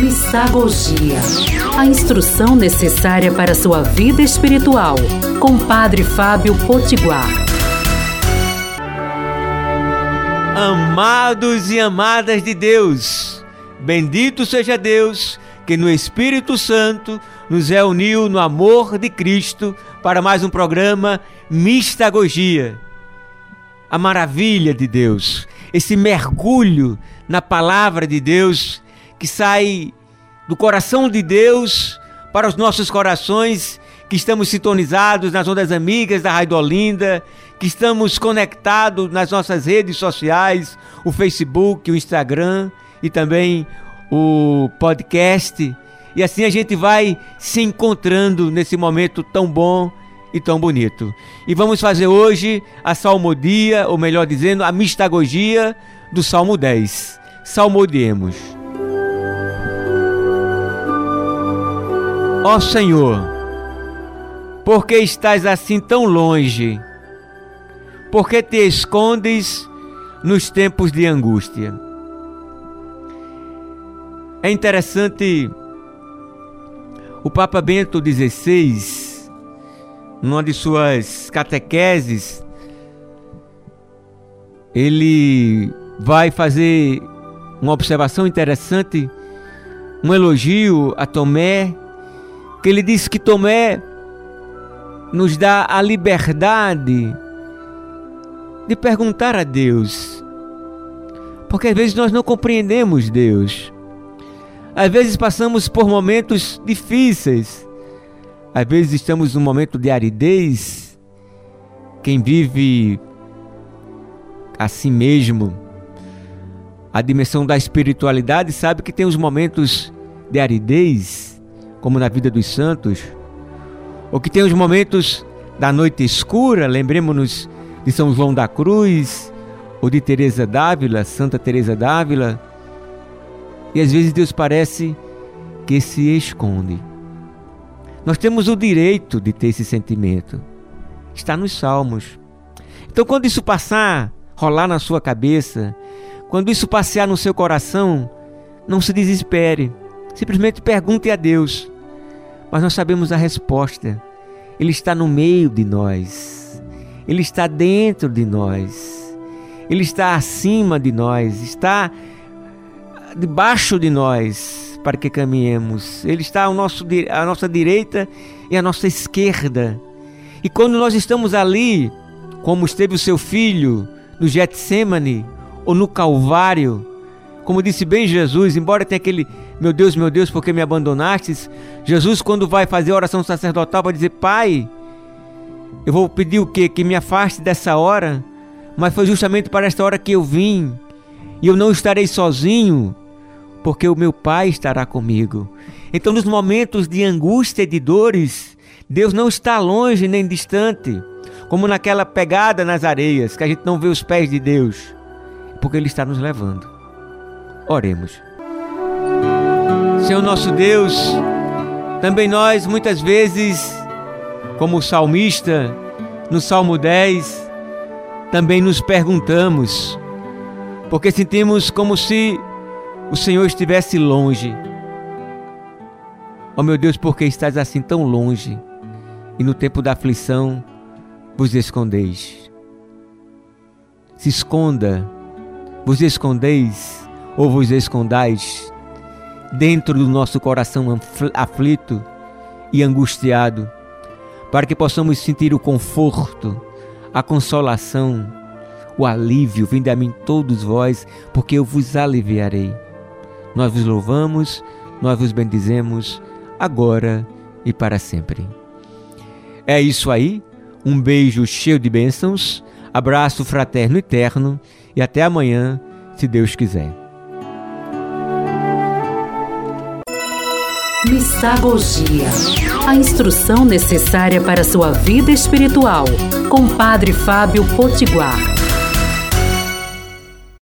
Mistagogia. A instrução necessária para sua vida espiritual. Com Padre Fábio Potiguar. Amados e amadas de Deus, bendito seja Deus que no Espírito Santo nos reuniu no amor de Cristo para mais um programa Mistagogia. A maravilha de Deus, esse mergulho na palavra de Deus que sai do coração de Deus para os nossos corações que estamos sintonizados nas ondas amigas da Rádio Olinda, que estamos conectados nas nossas redes sociais, o Facebook, o Instagram e também o podcast. E assim a gente vai se encontrando nesse momento tão bom e tão bonito. E vamos fazer hoje a salmodia, ou melhor dizendo, a mistagogia do Salmo 10. Salmodiemos. Ó Senhor, por que estás assim tão longe? Por que te escondes nos tempos de angústia? É interessante o Papa Bento XVI, numa de suas catequeses, ele vai fazer uma observação interessante, um elogio a Tomé que ele diz que Tomé nos dá a liberdade de perguntar a Deus. Porque às vezes nós não compreendemos Deus. Às vezes passamos por momentos difíceis. Às vezes estamos num momento de aridez. Quem vive a si mesmo, a dimensão da espiritualidade, sabe que tem os momentos de aridez como na vida dos santos, ou que tem os momentos da noite escura, lembremos-nos de São João da Cruz, ou de Teresa d'Ávila, Santa Teresa d'Ávila, e às vezes Deus parece que se esconde. Nós temos o direito de ter esse sentimento. Está nos Salmos. Então, quando isso passar, rolar na sua cabeça, quando isso passear no seu coração, não se desespere. Simplesmente pergunte a Deus: mas nós sabemos a resposta. Ele está no meio de nós, Ele está dentro de nós, Ele está acima de nós, está debaixo de nós para que caminhemos. Ele está ao nosso, à nossa direita e à nossa esquerda. E quando nós estamos ali, como esteve o seu filho no Getsemane ou no Calvário, como disse bem Jesus, embora tenha aquele meu Deus, meu Deus, por que me abandonastes? Jesus, quando vai fazer a oração sacerdotal, vai dizer: Pai, eu vou pedir o quê? Que me afaste dessa hora, mas foi justamente para esta hora que eu vim, e eu não estarei sozinho, porque o meu Pai estará comigo. Então, nos momentos de angústia e de dores, Deus não está longe nem distante, como naquela pegada nas areias, que a gente não vê os pés de Deus, porque Ele está nos levando. Oremos. Senhor nosso Deus, também nós muitas vezes, como o salmista, no Salmo 10, também nos perguntamos, porque sentimos como se o Senhor estivesse longe. Oh meu Deus, por que estás assim tão longe e no tempo da aflição vos escondeis? Se esconda, vos escondeis ou vos escondais dentro do nosso coração aflito e angustiado, para que possamos sentir o conforto, a consolação, o alívio. Vinde a mim todos vós, porque eu vos aliviarei. Nós vos louvamos, nós vos bendizemos, agora e para sempre. É isso aí. Um beijo cheio de bênçãos, abraço fraterno e terno e até amanhã, se Deus quiser. Mistagogia. A instrução necessária para sua vida espiritual. Com Padre Fábio Potiguar.